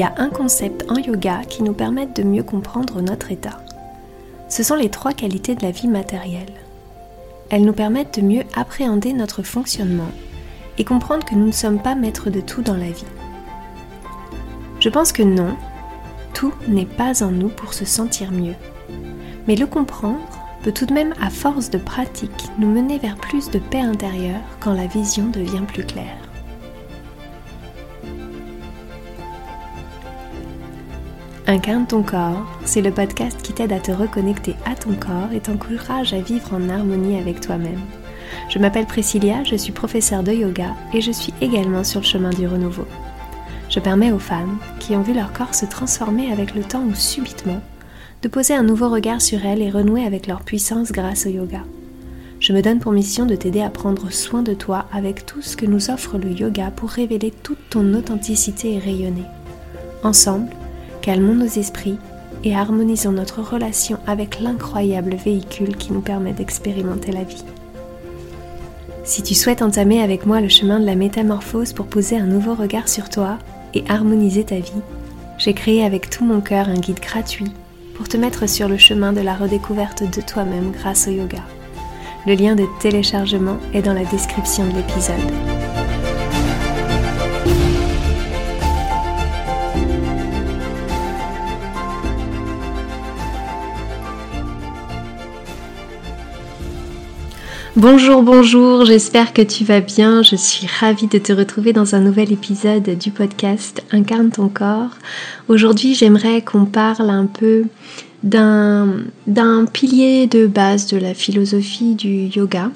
y a un concept en yoga qui nous permet de mieux comprendre notre état. Ce sont les trois qualités de la vie matérielle. Elles nous permettent de mieux appréhender notre fonctionnement et comprendre que nous ne sommes pas maîtres de tout dans la vie. Je pense que non, tout n'est pas en nous pour se sentir mieux. Mais le comprendre peut tout de même, à force de pratique, nous mener vers plus de paix intérieure quand la vision devient plus claire. Incarne ton corps, c'est le podcast qui t'aide à te reconnecter à ton corps et t'encourage à vivre en harmonie avec toi-même. Je m'appelle Priscilla, je suis professeure de yoga et je suis également sur le chemin du renouveau. Je permets aux femmes qui ont vu leur corps se transformer avec le temps ou subitement de poser un nouveau regard sur elles et renouer avec leur puissance grâce au yoga. Je me donne pour mission de t'aider à prendre soin de toi avec tout ce que nous offre le yoga pour révéler toute ton authenticité et rayonner. Ensemble, calmons nos esprits et harmonisons notre relation avec l'incroyable véhicule qui nous permet d'expérimenter la vie. Si tu souhaites entamer avec moi le chemin de la métamorphose pour poser un nouveau regard sur toi et harmoniser ta vie, j'ai créé avec tout mon cœur un guide gratuit pour te mettre sur le chemin de la redécouverte de toi-même grâce au yoga. Le lien de téléchargement est dans la description de l'épisode. Bonjour, bonjour, j'espère que tu vas bien. Je suis ravie de te retrouver dans un nouvel épisode du podcast Incarne ton corps. Aujourd'hui, j'aimerais qu'on parle un peu d'un pilier de base de la philosophie du yoga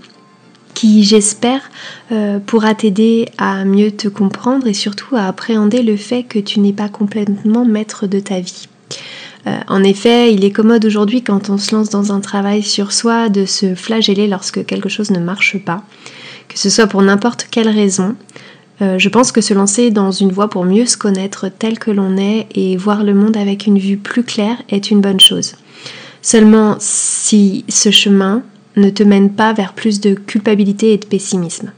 qui, j'espère, euh, pourra t'aider à mieux te comprendre et surtout à appréhender le fait que tu n'es pas complètement maître de ta vie. Euh, en effet, il est commode aujourd'hui quand on se lance dans un travail sur soi de se flageller lorsque quelque chose ne marche pas, que ce soit pour n'importe quelle raison. Euh, je pense que se lancer dans une voie pour mieux se connaître tel que l'on est et voir le monde avec une vue plus claire est une bonne chose. Seulement si ce chemin ne te mène pas vers plus de culpabilité et de pessimisme.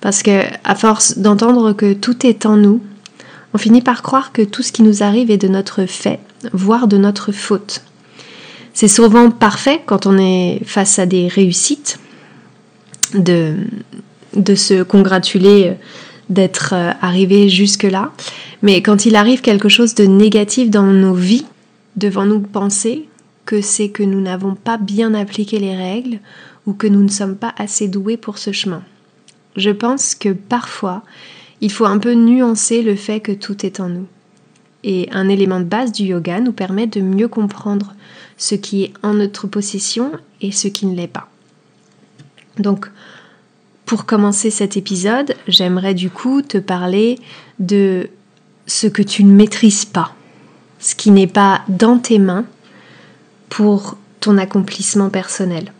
Parce que à force d'entendre que tout est en nous, on finit par croire que tout ce qui nous arrive est de notre fait voire de notre faute. C'est souvent parfait quand on est face à des réussites, de, de se congratuler d'être arrivé jusque-là, mais quand il arrive quelque chose de négatif dans nos vies, devons-nous penser que c'est que nous n'avons pas bien appliqué les règles ou que nous ne sommes pas assez doués pour ce chemin. Je pense que parfois, il faut un peu nuancer le fait que tout est en nous et un élément de base du yoga nous permet de mieux comprendre ce qui est en notre possession et ce qui ne l'est pas. Donc, pour commencer cet épisode, j'aimerais du coup te parler de ce que tu ne maîtrises pas, ce qui n'est pas dans tes mains pour ton accomplissement personnel.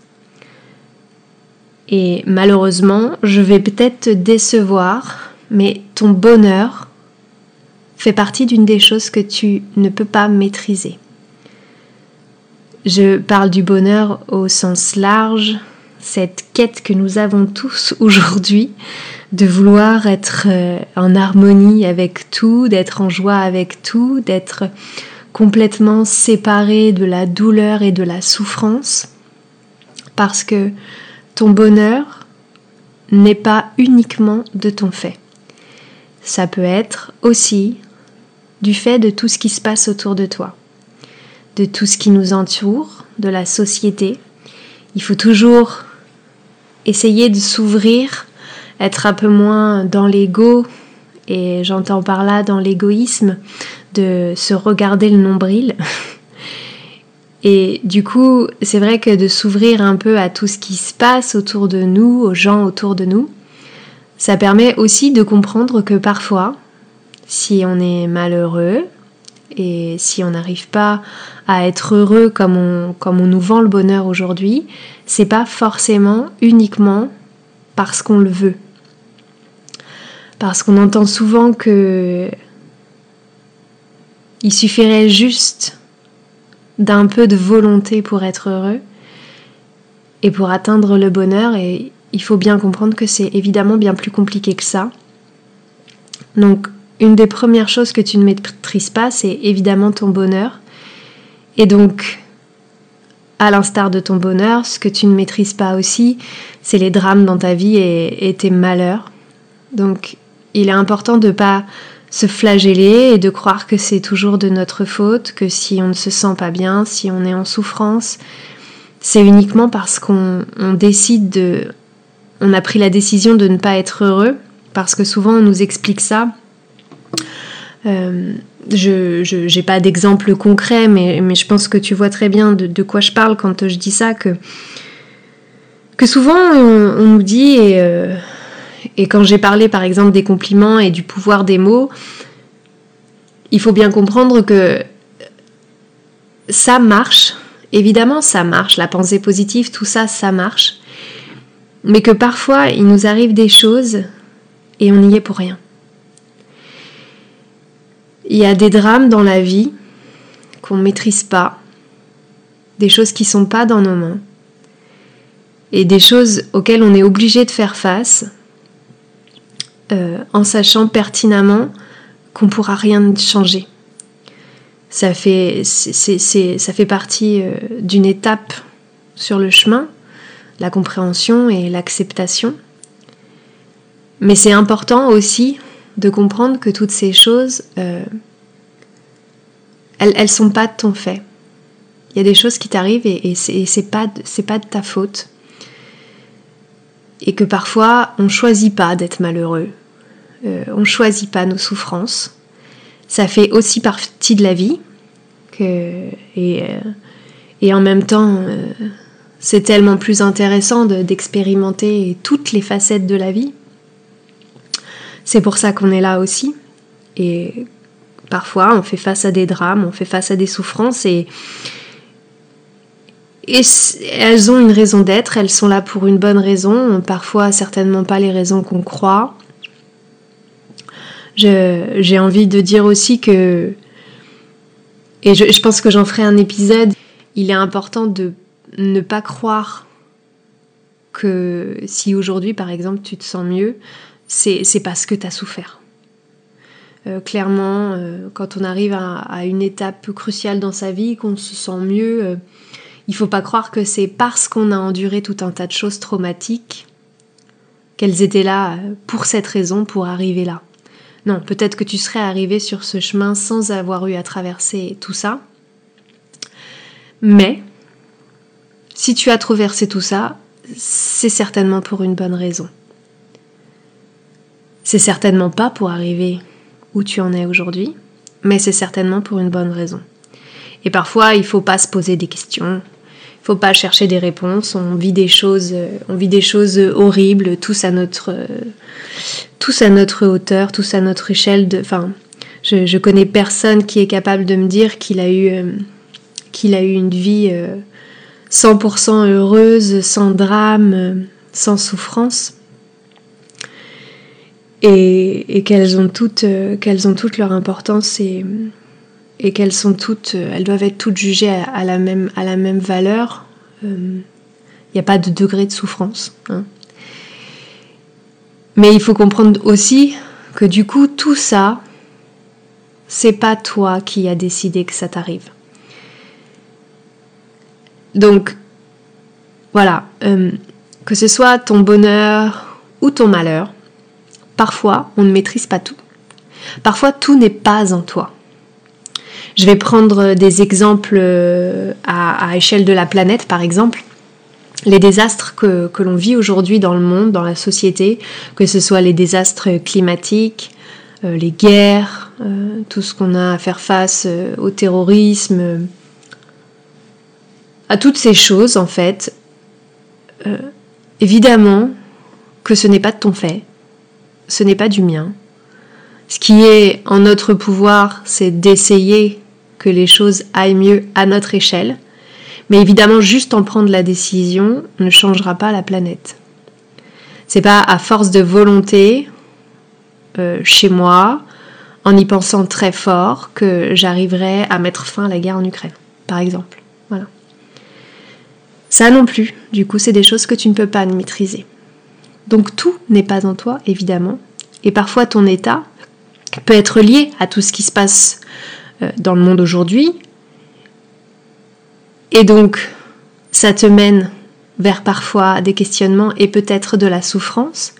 Et malheureusement, je vais peut-être te décevoir, mais ton bonheur fait partie d'une des choses que tu ne peux pas maîtriser. Je parle du bonheur au sens large, cette quête que nous avons tous aujourd'hui de vouloir être euh, en harmonie avec tout, d'être en joie avec tout, d'être complètement séparé de la douleur et de la souffrance, parce que ton bonheur n'est pas uniquement de ton fait. Ça peut être aussi du fait de tout ce qui se passe autour de toi, de tout ce qui nous entoure, de la société. Il faut toujours essayer de s'ouvrir, être un peu moins dans l'ego, et j'entends par là dans l'égoïsme, de se regarder le nombril. Et du coup, c'est vrai que de s'ouvrir un peu à tout ce qui se passe autour de nous, aux gens autour de nous, ça permet aussi de comprendre que parfois, si on est malheureux et si on n'arrive pas à être heureux comme on, comme on nous vend le bonheur aujourd'hui, c'est pas forcément uniquement parce qu'on le veut. Parce qu'on entend souvent que il suffirait juste d'un peu de volonté pour être heureux et pour atteindre le bonheur et il faut bien comprendre que c'est évidemment bien plus compliqué que ça. Donc une des premières choses que tu ne maîtrises pas, c'est évidemment ton bonheur. Et donc, à l'instar de ton bonheur, ce que tu ne maîtrises pas aussi, c'est les drames dans ta vie et, tes malheurs. Donc, il est important de ne pas se flageller et de croire que c'est toujours de notre faute, que si on ne se sent pas bien, si on est en souffrance, c'est uniquement parce qu'on décide de... On a pris la décision de ne pas être heureux, parce que souvent on nous explique ça. Euh, je n'ai pas d'exemple concret, mais, mais, je pense que tu vois très bien de, quoi je parle quand je dis ça, que, que souvent on, nous dit, euh, et quand j'ai parlé par exemple des compliments et du pouvoir des mots, il faut bien comprendre que ça marche, évidemment ça marche, la pensée positive, tout ça, ça marche, mais que parfois il nous arrive des choses et on n'y est pour rien. Il y a des drames dans la vie qu'on ne maîtrise pas, des choses qui ne sont pas dans nos mains, et des choses auxquelles on est obligé de faire face euh, en sachant pertinemment qu'on ne pourra rien changer. Ça fait, ça fait partie euh, d'une étape sur le chemin, la compréhension et l'acceptation. Mais c'est important aussi de comprendre que toutes ces choses, euh, elles ne sont pas de ton fait. Il y a des choses qui t'arrivent et, c'est pas, pas de ta faute. Et que parfois, on ne choisit pas d'être malheureux. Euh, on ne choisit pas nos souffrances. Ça fait aussi partie de la vie. Et, euh, et en même temps, c'est tellement plus intéressant d'expérimenter toutes les facettes de la vie. C'est pour ça qu'on est là aussi. Et parfois, on fait face à des drames, on fait face à des souffrances et, et elles ont une raison d'être, elles sont là pour une bonne raison, parfois certainement pas les raisons qu'on croit. J'ai envie de dire aussi que, et je, je pense que j'en ferai un épisode, il est important de ne pas croire que si aujourd'hui par exemple tu te sens mieux, c'est parce que tu as souffert. Euh, clairement, euh, quand on arrive à, une étape cruciale dans sa vie, qu'on se sent mieux, euh, il faut pas croire que c'est parce qu'on a enduré tout un tas de choses traumatiques qu'elles étaient là pour cette raison, pour arriver là. Non, peut-être que tu serais arrivé sur ce chemin sans avoir eu à traverser tout ça. Mais, si tu as traversé tout ça, c'est certainement pour une bonne raison. C'est certainement pas pour arriver où tu en es aujourd'hui, mais c'est certainement pour une bonne raison. Et parfois, il faut pas se poser des questions, il faut pas chercher des réponses. On vit des choses, on vit des choses horribles, tous à notre, tous à notre hauteur, tous à notre échelle. De, enfin, je, je connais personne qui est capable de me dire qu'il a eu, euh, qu'il a eu une vie 100% euh, heureuse, sans drame, sans souffrance. Et, qu'elles ont toutes qu'elles ont toutes leur importance et, qu'elles sont toutes elles doivent être toutes jugées à, la même à la même valeur. Il euh, n'y a pas de degré de souffrance hein. mais il faut comprendre aussi que du coup tout ça c'est pas toi qui as décidé que ça t'arrive donc voilà que ce soit ton bonheur ou ton malheur Parfois, on ne maîtrise pas tout. Parfois, tout n'est pas en toi. Je vais prendre des exemples euh, à, échelle de la planète, par exemple. Les désastres que, l'on vit aujourd'hui dans le monde, dans la société, que ce soit les désastres climatiques, euh, les guerres, euh, tout ce qu'on a à faire face au terrorisme, à toutes ces choses en fait, évidemment que ce n'est pas de ton fait, ce n'est pas du mien. Ce qui est en notre pouvoir, c'est d'essayer que les choses aillent mieux à notre échelle. Mais évidemment, juste en prendre la décision ne changera pas la planète. C'est pas à force de volonté, euh, chez moi, en y pensant très fort, que j'arriverai à mettre fin à la guerre en Ukraine, par exemple. Ça non plus, du coup, c'est des choses que tu ne peux pas maîtriser. Donc tout n'est pas en toi, évidemment. Et parfois ton état, peut être lié à tout ce qui se passe euh, dans le monde aujourd'hui. Et donc, ça te mène vers parfois des questionnements et peut-être de la souffrance.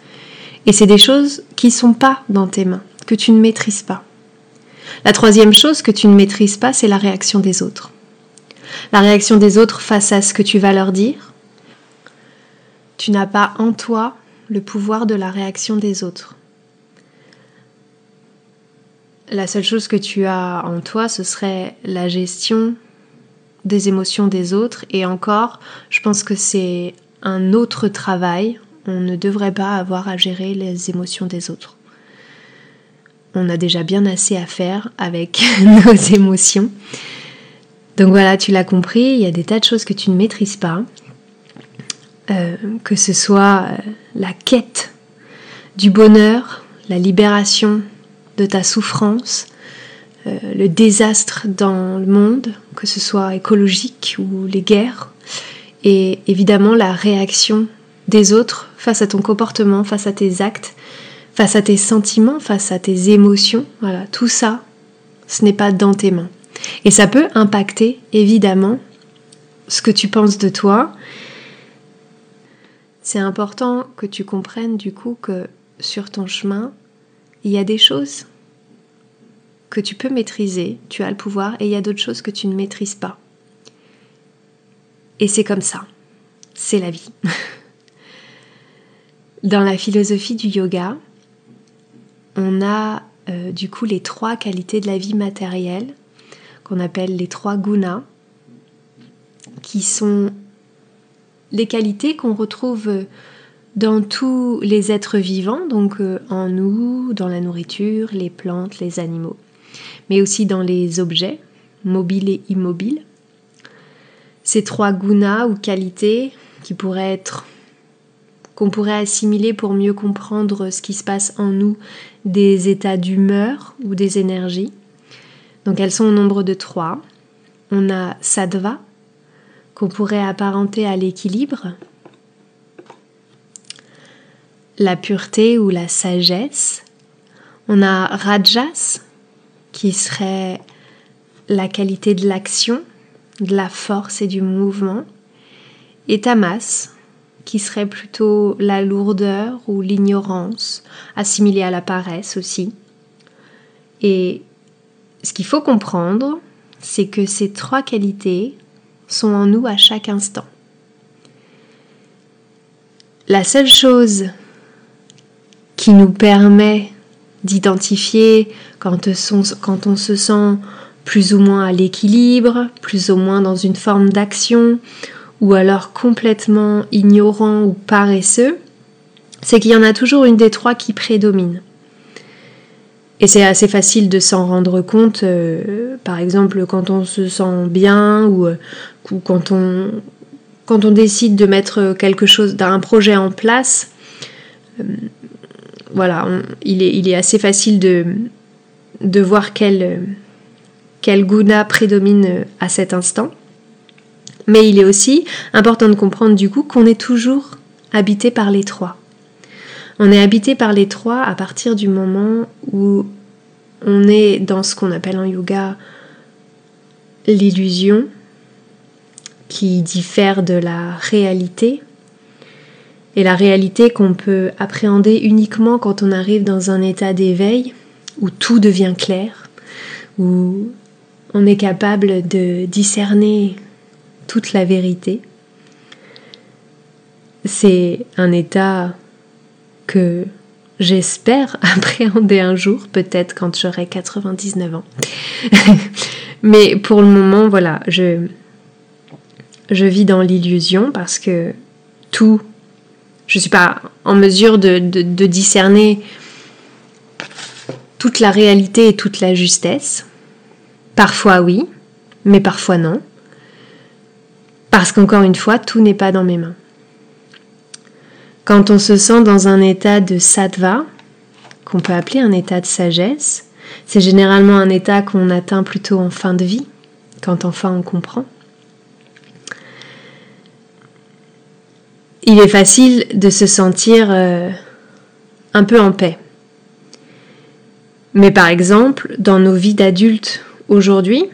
Et c'est des choses qui ne sont pas dans tes mains, que tu ne maîtrises pas. La troisième chose que tu ne maîtrises pas, c'est la réaction des autres. La réaction des autres face à ce que tu vas leur dire? Tu n'as pas en toi le pouvoir de la réaction des autres. La seule chose que tu as en toi, ce serait la gestion des émotions des autres. Et encore, je pense que c'est un autre travail. On ne devrait pas avoir à gérer les émotions des autres. On a déjà bien assez à faire avec nos émotions. Donc voilà, tu l'as compris, il y a des tas de choses que tu ne maîtrises pas. Euh, que ce soit euh, la quête du bonheur, la libération de ta souffrance, euh, le désastre dans le monde, que ce soit écologique ou les guerres, et évidemment la réaction des autres face à ton comportement, face à tes actes, face à tes sentiments, face à tes émotions. Voilà, tout ça, ce n'est pas dans tes mains. Et ça peut impacter évidemment ce que tu penses de toi. C'est important que tu comprennes du coup que sur ton chemin, il y a des choses que tu peux maîtriser, tu as le pouvoir, et il y a d'autres choses que tu ne maîtrises pas. Et c'est comme ça. C'est la vie. Dans la philosophie du yoga, on a euh, du coup les trois qualités de la vie matérielle qu'on appelle les trois gunas, qui sont les qualités qu'on retrouve dans tous les êtres vivants, donc euh, en nous, dans la nourriture, les plantes, les animaux mais aussi dans les objets, mobiles et immobiles. Ces trois gunas ou qualités qui pourraient être qu'on pourrait assimiler pour mieux comprendre ce qui se passe en nous, des états d'humeur ou des énergies. Donc elles sont au nombre de trois. On a sattva, qu'on pourrait apparenter à l'équilibre, la pureté ou la sagesse. On a rajas, qui serait la qualité de l'action, de la force et du mouvement, et tamas, qui serait plutôt la lourdeur ou l'ignorance, assimilée à la paresse aussi. Et ce qu'il faut comprendre, c'est que ces trois qualités sont en nous à chaque instant. La seule chose qui nous permet d'identifier quand, on se sent plus ou moins à l'équilibre, plus ou moins dans une forme d'action, ou alors complètement ignorant ou paresseux, c'est qu'il y en a toujours une des trois qui prédomine. Et c'est assez facile de s'en rendre compte, euh, par exemple quand on se sent bien ou, euh, quand, on, quand on décide de mettre quelque chose, d'un projet en place. Euh, voilà, il, est, il, est, assez facile de, de voir quel, quel guna prédomine à cet instant. Mais il est aussi important de comprendre du coup qu'on est toujours habité par les trois. On est habité par les trois à partir du moment où on est dans ce qu'on appelle en yoga l'illusion, qui diffère de la réalité, et la réalité qu'on peut appréhender uniquement quand on arrive dans un état d'éveil où tout devient clair, où on est capable de discerner toute la vérité. C'est un état que j'espère appréhender un jour, peut-être quand j'aurai 99 ans. Mais pour le moment, voilà, je, je vis dans l'illusion parce que tout je ne suis pas en mesure de, discerner toute la réalité et toute la justesse. Parfois oui, mais parfois non. Parce qu'encore une fois, tout n'est pas dans mes mains. Quand on se sent dans un état de sattva, qu'on peut appeler un état de sagesse, c'est généralement un état qu'on atteint plutôt en fin de vie, quand enfin on comprend. il est facile de se sentir euh, un peu en paix. Mais par exemple, dans nos vies d'adultes aujourd'hui,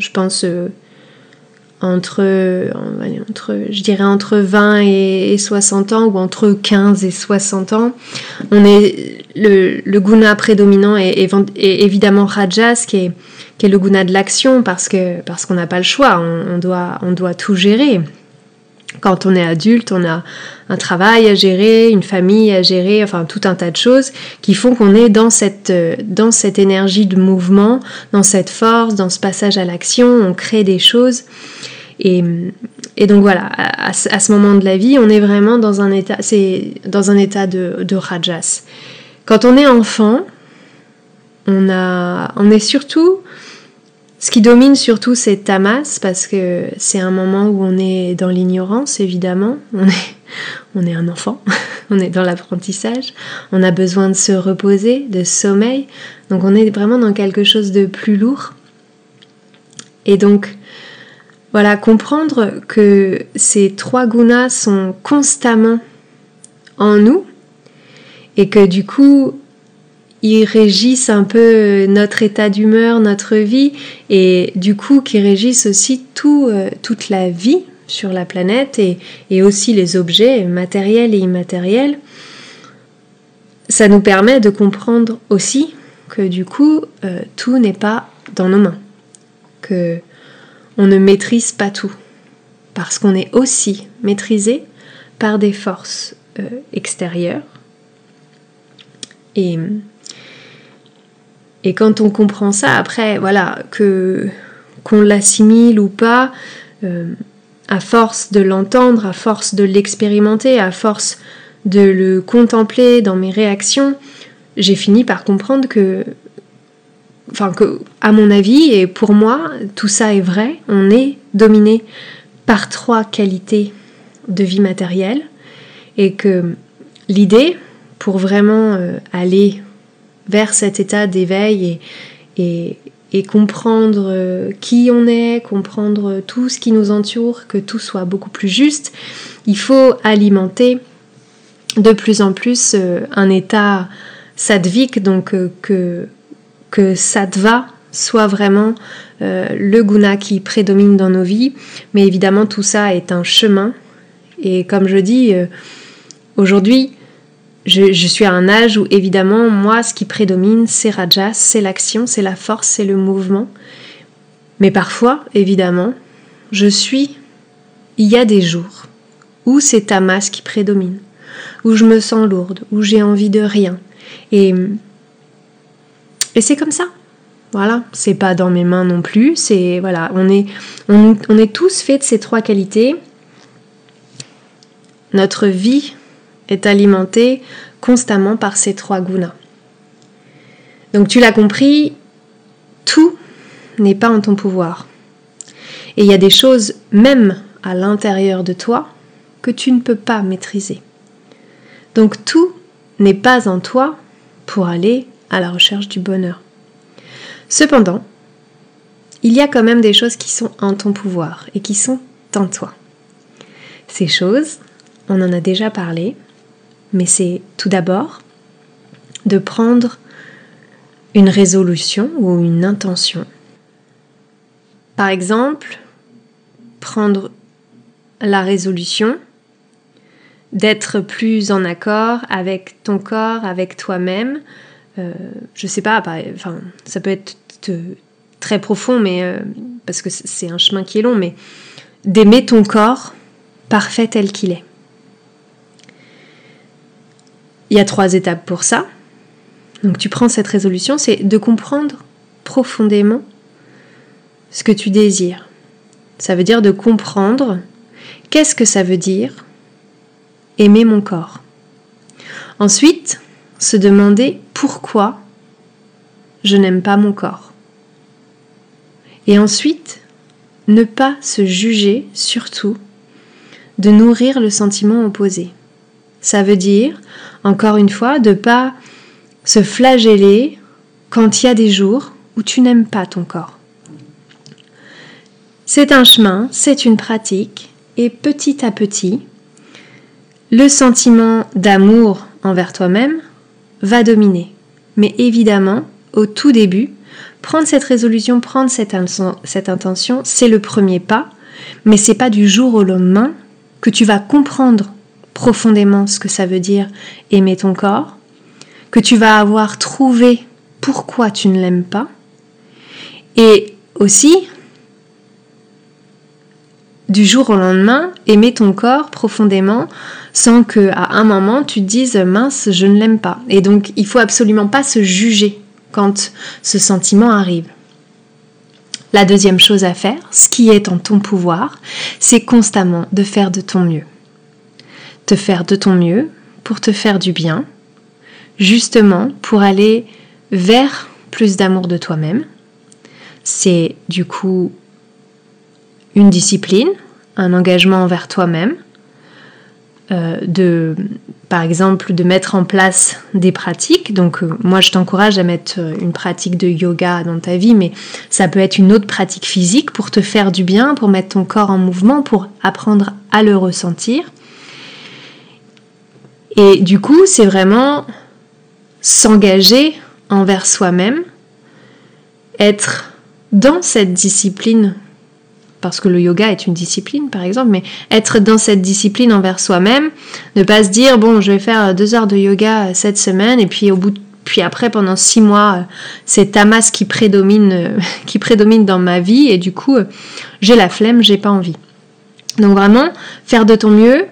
je pense euh, entre, entre, je dirais entre 20 et 60 ans ou entre 15 et 60 ans, on est le, guna prédominant est, évidemment rajas qui est, qui est le guna de l'action parce que parce qu'on n'a pas le choix, on, doit on doit tout gérer. Quand on est adulte, on a un travail à gérer, une famille à gérer, enfin tout un tas de choses qui font qu'on est dans cette, dans cette énergie de mouvement, dans cette force, dans ce passage à l'action, on crée des choses. Et, donc voilà, à, ce moment de la vie, on est vraiment dans un état, c'est dans un état de, de rajas. Quand on est enfant, on, a, on est surtout ce qui domine surtout, c'est tamas, parce que c'est un moment où on est dans l'ignorance, évidemment. On est, on est un enfant, on est dans l'apprentissage. On a besoin de se reposer, de sommeil. Donc on est vraiment dans quelque chose de plus lourd. Et donc, voilà, comprendre que ces trois gunas sont constamment en nous et que du coup, ils régissent un peu notre état d'humeur, notre vie, et du coup qui régissent aussi tout, euh, toute la vie sur la planète et, aussi les objets matériels et immatériels. Ça nous permet de comprendre aussi que du coup euh, tout n'est pas dans nos mains, que on ne maîtrise pas tout, parce qu'on est aussi maîtrisé par des forces euh, extérieures. Et quand on comprend ça, après, voilà, que qu'on l'assimile ou pas, euh, à force de l'entendre, à force de l'expérimenter, à force de le contempler dans mes réactions, j'ai fini par comprendre que, enfin que, à mon avis et pour moi, tout ça est vrai. On est dominé par trois qualités de vie matérielle et que l'idée, pour vraiment euh, aller vers cet état d'éveil et, comprendre euh, qui on est, comprendre tout ce qui nous entoure, que tout soit beaucoup plus juste, il faut alimenter de plus en plus euh, un état sadvique, donc que, que sattva soit vraiment le guna qui prédomine dans nos vies. Mais évidemment, tout ça est un chemin. Et comme je dis, aujourd'hui, je, suis à un âge où évidemment, moi, ce qui prédomine, c'est Rajas, c'est l'action, c'est la force, c'est le mouvement. Mais parfois, évidemment, je suis... Il y a des jours où c'est Tamas qui prédomine, où je me sens lourde, où j'ai envie de rien. Et, et c'est comme ça. Voilà, c'est pas dans mes mains non plus. C'est voilà, on est, on, on est tous faits de ces trois qualités. Notre vie est alimenté constamment par ces trois gunas. Donc tu l'as compris, tout n'est pas en ton pouvoir. Et il y a des choses, même à l'intérieur de toi, que tu ne peux pas maîtriser. Donc tout n'est pas en toi pour aller à la recherche du bonheur. Cependant, il y a quand même des choses qui sont en ton pouvoir et qui sont en toi. Ces choses, on en a déjà parlé, mais c'est tout d'abord de prendre une résolution ou une intention. Par exemple, prendre la résolution d'être plus en accord avec ton corps, avec toi-même. Euh, je sais pas, enfin, ça peut être très profond, mais euh, parce que c'est un chemin qui est long, mais d'aimer ton corps parfait tel qu'il est. Il y a trois étapes pour ça. Donc tu prends cette résolution, c'est de comprendre profondément ce que tu désires. Ça veut dire de comprendre qu'est-ce que ça veut dire aimer mon corps. Ensuite, se demander pourquoi je n'aime pas mon corps. Et ensuite, ne pas se juger, surtout, de nourrir le sentiment opposé. Ça veut dire, encore une fois, de pas se flageller quand il y a des jours où tu n'aimes pas ton corps. C'est un chemin, c'est une pratique, et petit à petit, le sentiment d'amour envers toi-même va dominer. Mais évidemment, au tout début, prendre cette résolution, prendre cette, intention, c'est le premier pas, mais c'est pas du jour au lendemain que tu vas comprendre profondément ce que ça veut dire aimer ton corps, que tu vas avoir trouvé pourquoi tu ne l'aimes pas, et aussi du jour au lendemain, aimer ton corps profondément sans que à un moment tu te dises mince, je ne l'aime pas. Et donc il faut absolument pas se juger quand ce sentiment arrive. La deuxième chose à faire, ce qui est en ton pouvoir, c'est constamment de faire de ton mieux. Te faire de ton mieux pour te faire du bien, justement pour aller vers plus d'amour de toi-même. C'est du coup une discipline, un engagement envers toi-même, euh, de, par exemple, de mettre en place des pratiques. Donc, euh, moi, je t'encourage à mettre euh, une pratique de yoga dans ta vie, mais ça peut être une autre pratique physique pour te faire du bien, pour mettre ton corps en mouvement, pour apprendre à le ressentir. Et du coup, c'est vraiment s'engager envers soi-même, être dans cette discipline parce que le yoga est une discipline par exemple, mais être dans cette discipline envers soi-même, ne pas se dire bon je vais faire deux heures de yoga euh, cette semaine et puis au bout puis après pendant six mois euh, c'est Tamas qui prédomine euh, qui prédomine dans ma vie et du coup j'ai la flemme, j'ai pas envie. Donc vraiment faire de ton mieux,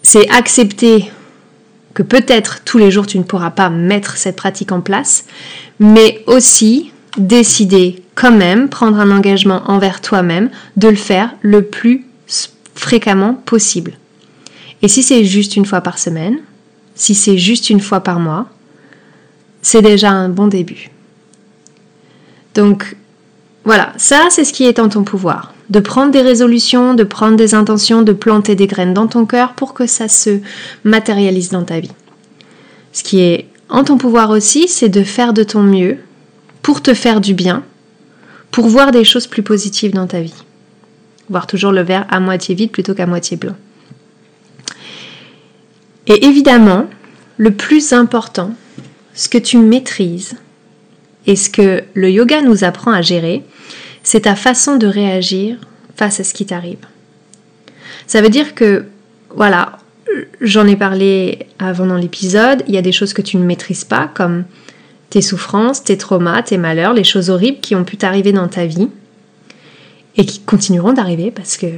c'est accepter que peut-être tous les jours tu ne pourras pas mettre cette pratique en place, mais aussi décider quand même, prendre un engagement envers toi-même, de le faire le plus fréquemment possible. Et si c'est juste une fois par semaine, si c'est juste une fois par mois, c'est déjà un bon début. Donc voilà, ça c'est ce qui est en ton pouvoir. De prendre des résolutions, de prendre des intentions, de planter des graines dans ton cœur pour que ça se matérialise dans ta vie. Ce qui est en ton pouvoir aussi, c'est de faire de ton mieux pour te faire du bien, pour voir des choses plus positives dans ta vie. Voir toujours le verre à moitié vide plutôt qu'à moitié plein. Et évidemment, le plus important, ce que tu maîtrises et ce que le yoga nous apprend à gérer, c'est ta façon de réagir face à ce qui t'arrive. Ça veut dire que, voilà, j'en ai parlé avant dans l'épisode, il y a des choses que tu ne maîtrises pas, comme tes souffrances, tes traumas, tes malheurs, les choses horribles qui ont pu t'arriver dans ta vie et qui continueront d'arriver parce que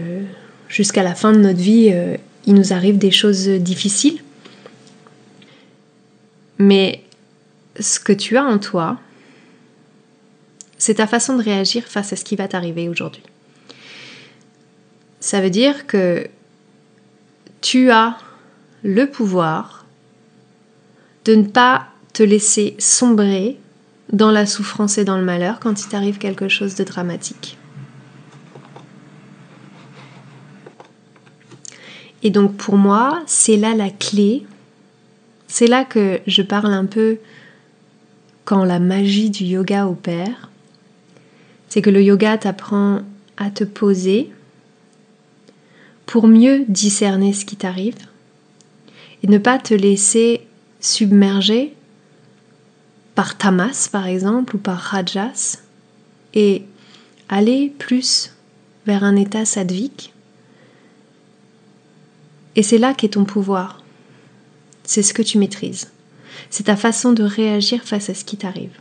jusqu'à la fin de notre vie, euh, il nous arrive des choses difficiles. Mais ce que tu as en toi, c'est ta façon de réagir face à ce qui va t'arriver aujourd'hui. Ça veut dire que tu as le pouvoir de ne pas te laisser sombrer dans la souffrance et dans le malheur quand il t'arrive quelque chose de dramatique. Et donc pour moi, c'est là la clé. C'est là que je parle un peu quand la magie du yoga opère. C'est que le yoga t'apprend à te poser pour mieux discerner ce qui t'arrive et ne pas te laisser submerger par tamas par exemple ou par rajas et aller plus vers un état sadvik. Et c'est là qu'est ton pouvoir. C'est ce que tu maîtrises. C'est ta façon de réagir face à ce qui t'arrive.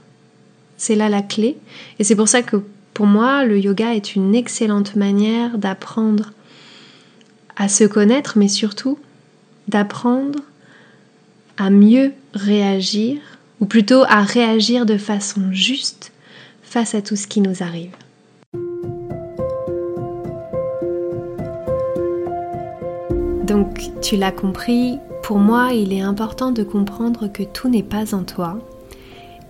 C'est là la clé. Et c'est pour ça que pour moi, le yoga est une excellente manière d'apprendre à se connaître, mais surtout d'apprendre à mieux réagir ou plutôt à réagir de façon juste face à tout ce qui nous arrive. Donc tu l'as compris, pour moi il est important de comprendre que tout n'est pas en toi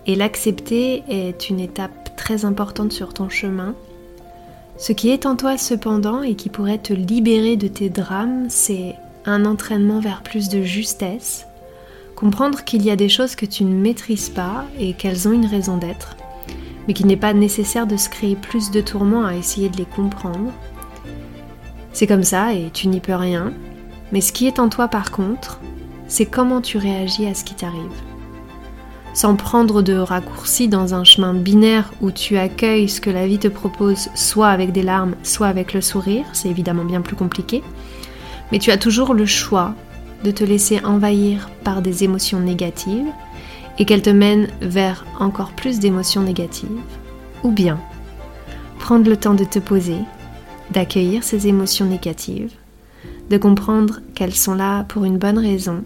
et l'accepter est une étape très importante sur ton chemin. Ce qui est en toi cependant et qui pourrait te libérer de tes drames, c'est un entraînement vers plus de justesse, Comprendre qu'il y a des choses que tu ne maîtrises pas et qu'elles ont une raison d'être, mais qu'il n'est pas nécessaire de se créer plus de tourments à essayer de les comprendre. C'est comme ça et tu n'y peux rien, mais ce qui est en toi par contre, c'est comment tu réagis à ce qui t'arrive. sans prendre de raccourcis dans un chemin binaire où tu accueilles ce que la vie te propose soit avec des larmes, soit avec le sourire, c'est évidemment bien plus compliqué, mais tu as toujours le choix de te laisser envahir par des émotions négatives et qu'elles te mènent vers encore plus d'émotions négatives, ou bien prendre le temps de te poser, d'accueillir ces émotions négatives, de comprendre qu'elles sont là pour une bonne raison,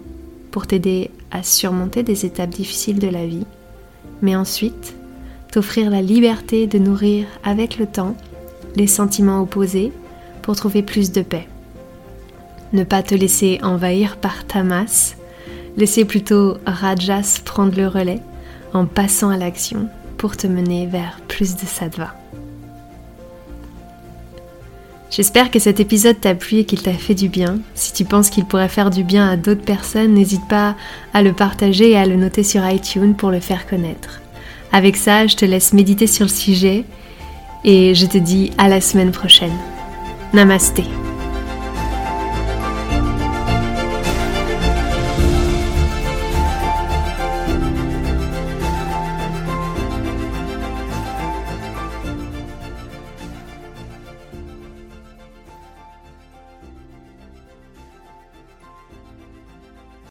pour t'aider à surmonter des étapes difficiles de la vie, mais ensuite t'offrir la liberté de nourrir avec le temps les sentiments opposés pour trouver plus de paix. Ne pas te laisser envahir par ta masse, laisser plutôt Rajas prendre le relais en passant à l'action pour te mener vers plus de sattva. J'espère que cet épisode t'a plu et qu'il t'a fait du bien. Si tu penses qu'il pourrait faire du bien à d'autres personnes, n'hésite pas à le partager et à le noter sur iTunes pour le faire connaître. Avec ça, je te laisse méditer sur le sujet et je te dis à la semaine prochaine. Namasté.